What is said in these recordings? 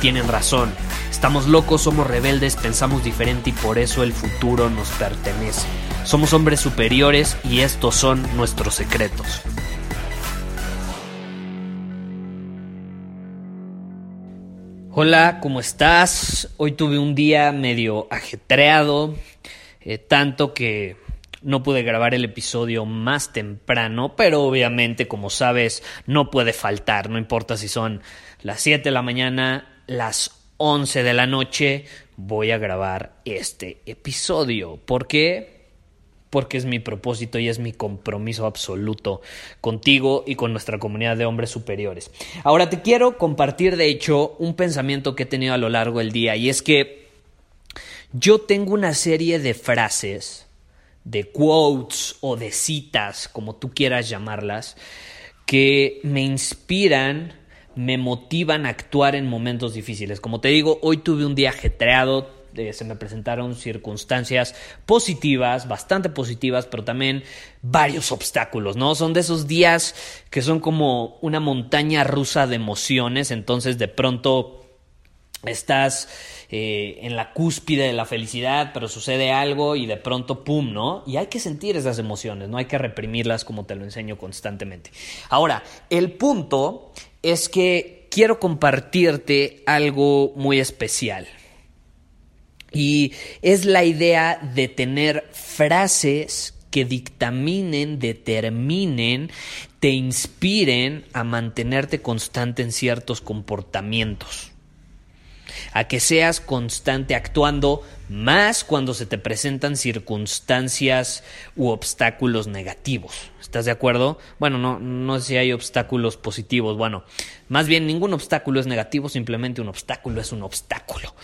tienen razón. Estamos locos, somos rebeldes, pensamos diferente y por eso el futuro nos pertenece. Somos hombres superiores y estos son nuestros secretos. Hola, ¿cómo estás? Hoy tuve un día medio ajetreado, eh, tanto que no pude grabar el episodio más temprano, pero obviamente, como sabes, no puede faltar, no importa si son las 7 de la mañana, las 11 de la noche, voy a grabar este episodio. ¿Por qué? porque es mi propósito y es mi compromiso absoluto contigo y con nuestra comunidad de hombres superiores. Ahora te quiero compartir, de hecho, un pensamiento que he tenido a lo largo del día y es que yo tengo una serie de frases, de quotes o de citas, como tú quieras llamarlas, que me inspiran, me motivan a actuar en momentos difíciles. Como te digo, hoy tuve un día ajetreado, se me presentaron circunstancias positivas, bastante positivas, pero también varios obstáculos, ¿no? Son de esos días que son como una montaña rusa de emociones, entonces de pronto estás eh, en la cúspide de la felicidad, pero sucede algo y de pronto, ¡pum!, ¿no? Y hay que sentir esas emociones, no hay que reprimirlas como te lo enseño constantemente. Ahora, el punto es que quiero compartirte algo muy especial. Y es la idea de tener frases que dictaminen, determinen, te inspiren a mantenerte constante en ciertos comportamientos. A que seas constante actuando más cuando se te presentan circunstancias u obstáculos negativos. ¿Estás de acuerdo? Bueno, no, no sé si hay obstáculos positivos. Bueno, más bien ningún obstáculo es negativo, simplemente un obstáculo es un obstáculo.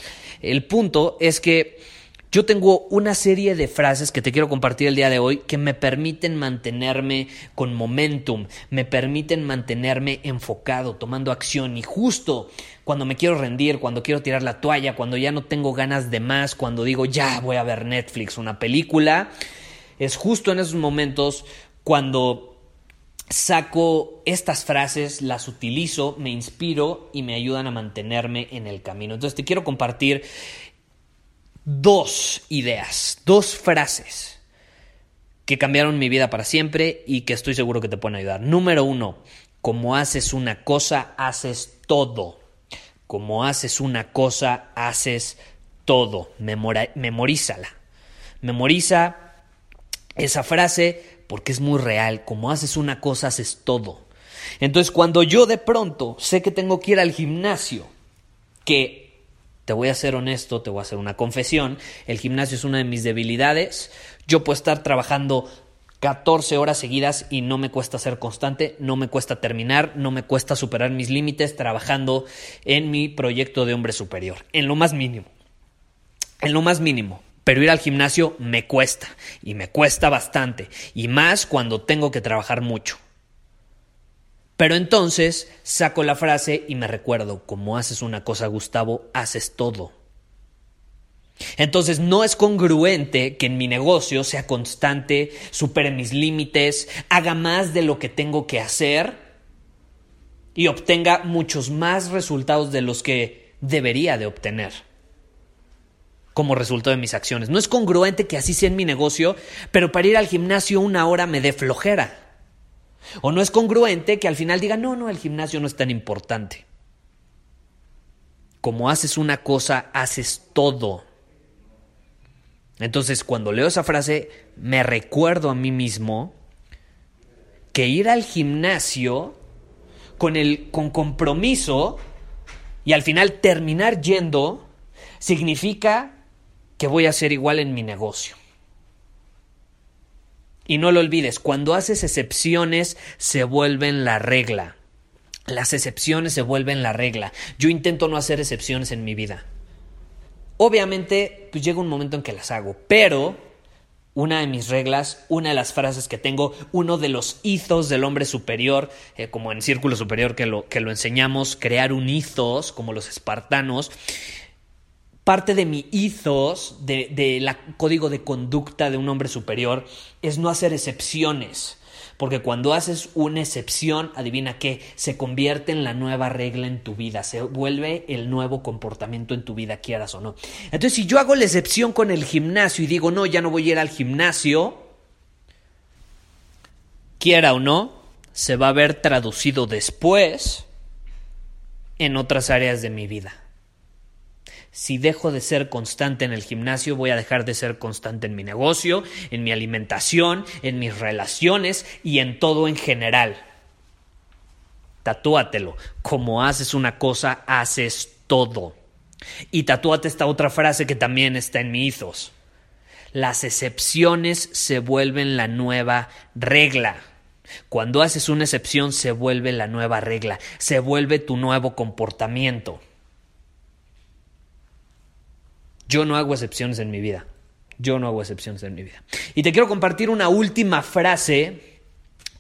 El punto es que yo tengo una serie de frases que te quiero compartir el día de hoy que me permiten mantenerme con momentum, me permiten mantenerme enfocado, tomando acción y justo cuando me quiero rendir, cuando quiero tirar la toalla, cuando ya no tengo ganas de más, cuando digo ya voy a ver Netflix, una película, es justo en esos momentos cuando saco estas frases, las utilizo, me inspiro y me ayudan a mantenerme en el camino. Entonces te quiero compartir dos ideas, dos frases que cambiaron mi vida para siempre y que estoy seguro que te pueden ayudar. Número uno, como haces una cosa, haces todo. Como haces una cosa, haces todo. memorízala. Memoriza esa frase porque es muy real. Como haces una cosa, haces todo. Entonces, cuando yo de pronto sé que tengo que ir al gimnasio, que te voy a ser honesto, te voy a hacer una confesión. El gimnasio es una de mis debilidades. Yo puedo estar trabajando 14 horas seguidas y no me cuesta ser constante, no me cuesta terminar, no me cuesta superar mis límites trabajando en mi proyecto de hombre superior, en lo más mínimo. En lo más mínimo. Pero ir al gimnasio me cuesta y me cuesta bastante y más cuando tengo que trabajar mucho. Pero entonces saco la frase y me recuerdo, como haces una cosa, Gustavo, haces todo. Entonces no es congruente que en mi negocio sea constante, supere mis límites, haga más de lo que tengo que hacer y obtenga muchos más resultados de los que debería de obtener como resultado de mis acciones. No es congruente que así sea en mi negocio, pero para ir al gimnasio una hora me dé flojera. O no es congruente que al final diga, no, no, el gimnasio no es tan importante. Como haces una cosa, haces todo. Entonces, cuando leo esa frase, me recuerdo a mí mismo que ir al gimnasio con, el, con compromiso y al final terminar yendo significa que voy a hacer igual en mi negocio. Y no lo olvides, cuando haces excepciones se vuelven la regla. Las excepciones se vuelven la regla. Yo intento no hacer excepciones en mi vida. Obviamente, pues llega un momento en que las hago, pero una de mis reglas, una de las frases que tengo, uno de los hizos del hombre superior, eh, como en Círculo Superior que lo, que lo enseñamos, crear un ethos, como los espartanos, parte de mi ethos, de, de código de conducta de un hombre superior, es no hacer excepciones. Porque cuando haces una excepción, adivina qué, se convierte en la nueva regla en tu vida, se vuelve el nuevo comportamiento en tu vida, quieras o no. Entonces, si yo hago la excepción con el gimnasio y digo, no, ya no voy a ir al gimnasio, quiera o no, se va a ver traducido después en otras áreas de mi vida. Si dejo de ser constante en el gimnasio, voy a dejar de ser constante en mi negocio, en mi alimentación, en mis relaciones y en todo en general. Tatúatelo. Como haces una cosa, haces todo. Y tatúate esta otra frase que también está en mi ethos. Las excepciones se vuelven la nueva regla. Cuando haces una excepción se vuelve la nueva regla, se vuelve tu nuevo comportamiento. Yo no hago excepciones en mi vida. Yo no hago excepciones en mi vida. Y te quiero compartir una última frase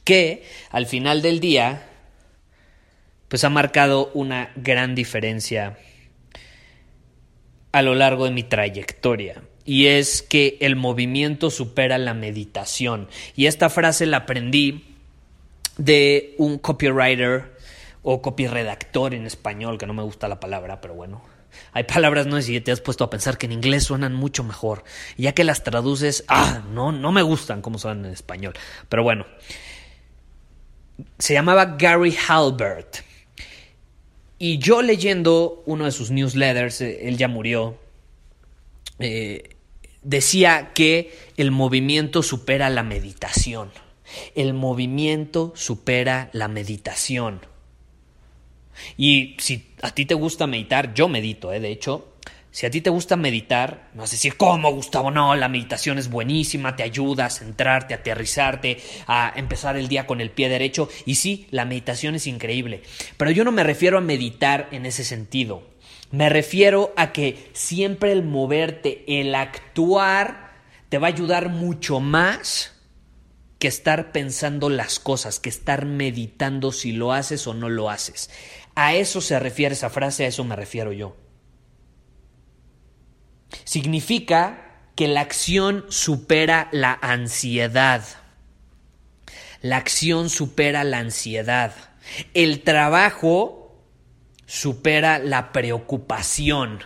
que al final del día pues ha marcado una gran diferencia a lo largo de mi trayectoria. Y es que el movimiento supera la meditación. Y esta frase la aprendí de un copywriter o copyredactor en español, que no me gusta la palabra, pero bueno, hay palabras, no sé si te has puesto a pensar que en inglés suenan mucho mejor. ya que las traduces, ah, no, no me gustan como suenan en español. Pero bueno. Se llamaba Gary Halbert. Y yo leyendo uno de sus newsletters, eh, él ya murió, eh, decía que el movimiento supera la meditación. El movimiento supera la meditación. Y si a ti te gusta meditar, yo medito, ¿eh? de hecho, si a ti te gusta meditar, no vas a decir, ¿cómo, Gustavo? No, la meditación es buenísima, te ayuda a centrarte, a aterrizarte, a empezar el día con el pie derecho. Y sí, la meditación es increíble. Pero yo no me refiero a meditar en ese sentido. Me refiero a que siempre el moverte, el actuar, te va a ayudar mucho más que estar pensando las cosas, que estar meditando si lo haces o no lo haces. A eso se refiere esa frase, a eso me refiero yo. Significa que la acción supera la ansiedad. La acción supera la ansiedad. El trabajo supera la preocupación.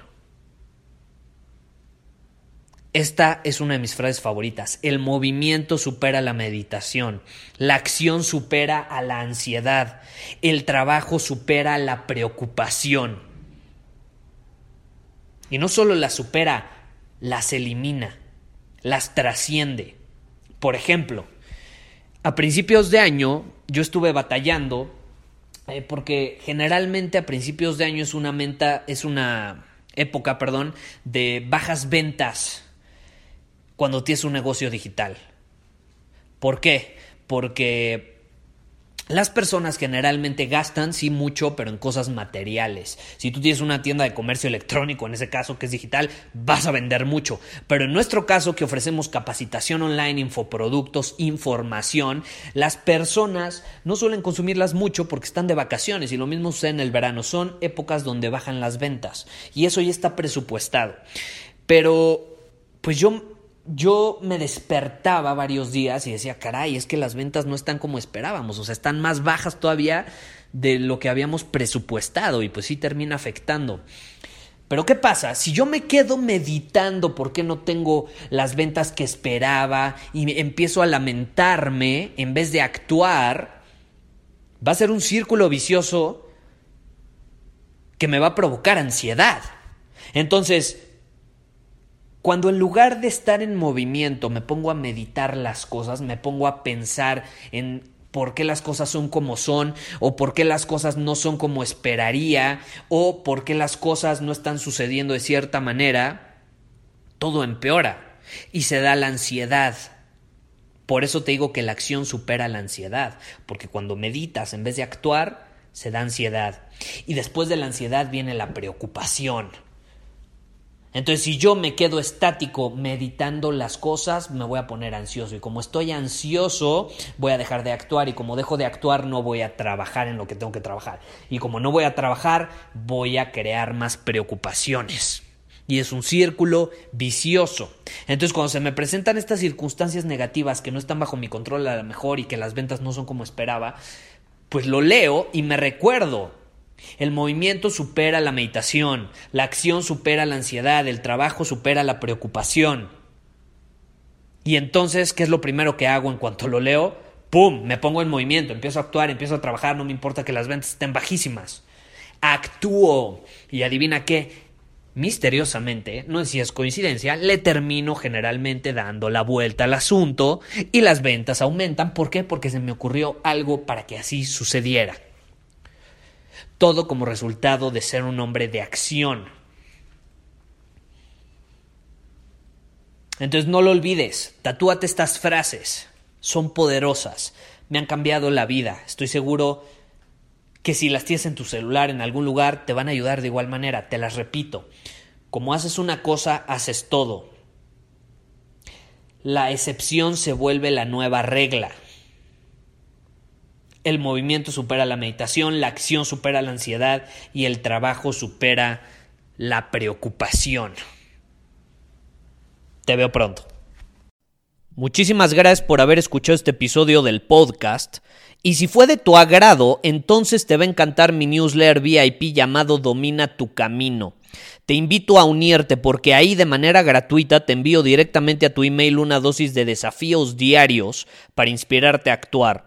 Esta es una de mis frases favoritas. El movimiento supera la meditación. La acción supera a la ansiedad. El trabajo supera la preocupación. Y no solo las supera, las elimina, las trasciende. Por ejemplo, a principios de año yo estuve batallando eh, porque generalmente a principios de año es una menta, es una época, perdón, de bajas ventas cuando tienes un negocio digital. ¿Por qué? Porque las personas generalmente gastan, sí, mucho, pero en cosas materiales. Si tú tienes una tienda de comercio electrónico, en ese caso que es digital, vas a vender mucho. Pero en nuestro caso, que ofrecemos capacitación online, infoproductos, información, las personas no suelen consumirlas mucho porque están de vacaciones y lo mismo sucede en el verano. Son épocas donde bajan las ventas y eso ya está presupuestado. Pero, pues yo yo me despertaba varios días y decía, caray, es que las ventas no están como esperábamos, o sea, están más bajas todavía de lo que habíamos presupuestado y pues sí termina afectando. Pero ¿qué pasa? Si yo me quedo meditando por qué no tengo las ventas que esperaba y empiezo a lamentarme en vez de actuar, va a ser un círculo vicioso que me va a provocar ansiedad. Entonces, cuando en lugar de estar en movimiento me pongo a meditar las cosas, me pongo a pensar en por qué las cosas son como son, o por qué las cosas no son como esperaría, o por qué las cosas no están sucediendo de cierta manera, todo empeora y se da la ansiedad. Por eso te digo que la acción supera la ansiedad, porque cuando meditas en vez de actuar, se da ansiedad. Y después de la ansiedad viene la preocupación. Entonces, si yo me quedo estático meditando las cosas, me voy a poner ansioso. Y como estoy ansioso, voy a dejar de actuar. Y como dejo de actuar, no voy a trabajar en lo que tengo que trabajar. Y como no voy a trabajar, voy a crear más preocupaciones. Y es un círculo vicioso. Entonces, cuando se me presentan estas circunstancias negativas que no están bajo mi control a lo mejor y que las ventas no son como esperaba, pues lo leo y me recuerdo el movimiento supera la meditación, la acción supera la ansiedad, el trabajo supera la preocupación. Y entonces, ¿qué es lo primero que hago en cuanto lo leo? ¡Pum! Me pongo en movimiento, empiezo a actuar, empiezo a trabajar, no me importa que las ventas estén bajísimas. Actúo. Y adivina qué, misteriosamente, no sé si es coincidencia, le termino generalmente dando la vuelta al asunto y las ventas aumentan. ¿Por qué? Porque se me ocurrió algo para que así sucediera todo como resultado de ser un hombre de acción. Entonces no lo olvides, tatúate estas frases, son poderosas, me han cambiado la vida, estoy seguro que si las tienes en tu celular en algún lugar te van a ayudar de igual manera, te las repito, como haces una cosa, haces todo. La excepción se vuelve la nueva regla el movimiento supera la meditación, la acción supera la ansiedad y el trabajo supera la preocupación. Te veo pronto. Muchísimas gracias por haber escuchado este episodio del podcast. Y si fue de tu agrado, entonces te va a encantar mi newsletter VIP llamado Domina tu Camino. Te invito a unirte porque ahí de manera gratuita te envío directamente a tu email una dosis de desafíos diarios para inspirarte a actuar.